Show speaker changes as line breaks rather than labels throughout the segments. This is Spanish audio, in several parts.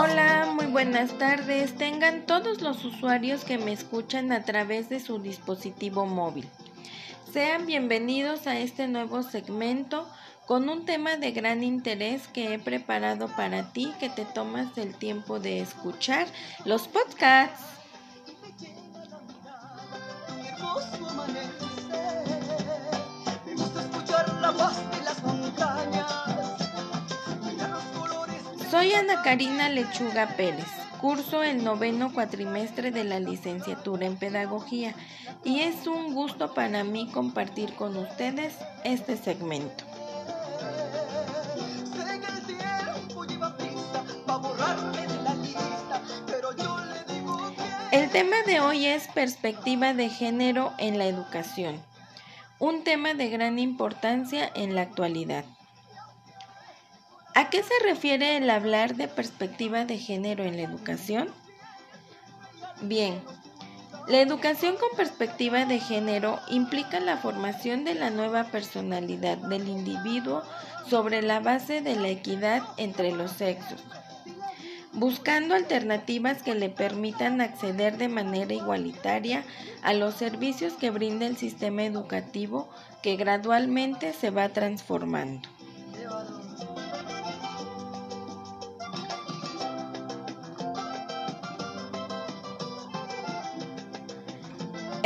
Hola, muy buenas tardes. Tengan todos los usuarios que me escuchan a través de su dispositivo móvil. Sean bienvenidos a este nuevo segmento con un tema de gran interés que he preparado para ti que te tomas el tiempo de escuchar los podcasts. Soy Ana Karina Lechuga Pérez. Curso el noveno cuatrimestre de la licenciatura en Pedagogía y es un gusto para mí compartir con ustedes este segmento. El tema de hoy es perspectiva de género en la educación, un tema de gran importancia en la actualidad. ¿A qué se refiere el hablar de perspectiva de género en la educación? Bien, la educación con perspectiva de género implica la formación de la nueva personalidad del individuo sobre la base de la equidad entre los sexos, buscando alternativas que le permitan acceder de manera igualitaria a los servicios que brinda el sistema educativo que gradualmente se va transformando.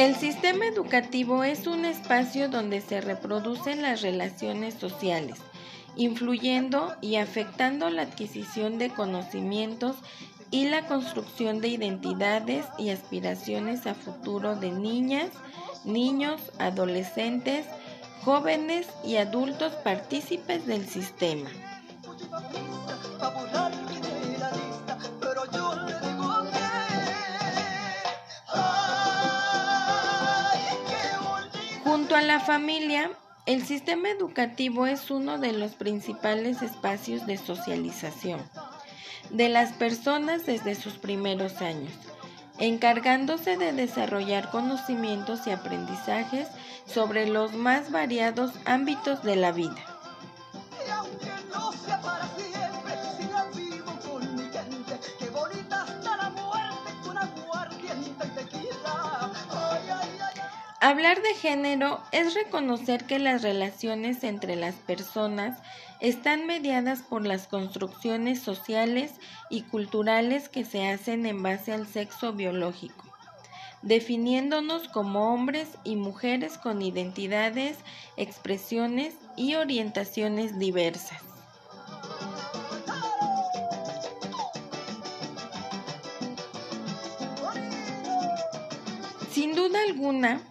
El sistema educativo es un espacio donde se reproducen las relaciones sociales, influyendo y afectando la adquisición de conocimientos y la construcción de identidades y aspiraciones a futuro de niñas, niños, adolescentes, jóvenes y adultos partícipes del sistema. A la familia, el sistema educativo es uno de los principales espacios de socialización de las personas desde sus primeros años, encargándose de desarrollar conocimientos y aprendizajes sobre los más variados ámbitos de la vida. Hablar de género es reconocer que las relaciones entre las personas están mediadas por las construcciones sociales y culturales que se hacen en base al sexo biológico, definiéndonos como hombres y mujeres con identidades, expresiones y orientaciones diversas. Sin duda alguna,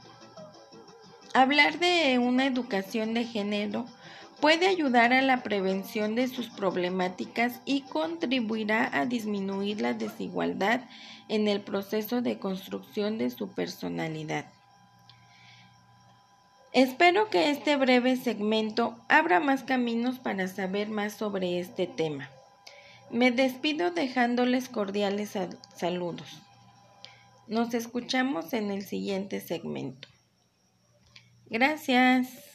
Hablar de una educación de género puede ayudar a la prevención de sus problemáticas y contribuirá a disminuir la desigualdad en el proceso de construcción de su personalidad. Espero que este breve segmento abra más caminos para saber más sobre este tema. Me despido dejándoles cordiales saludos. Nos escuchamos en el siguiente segmento. Gracias.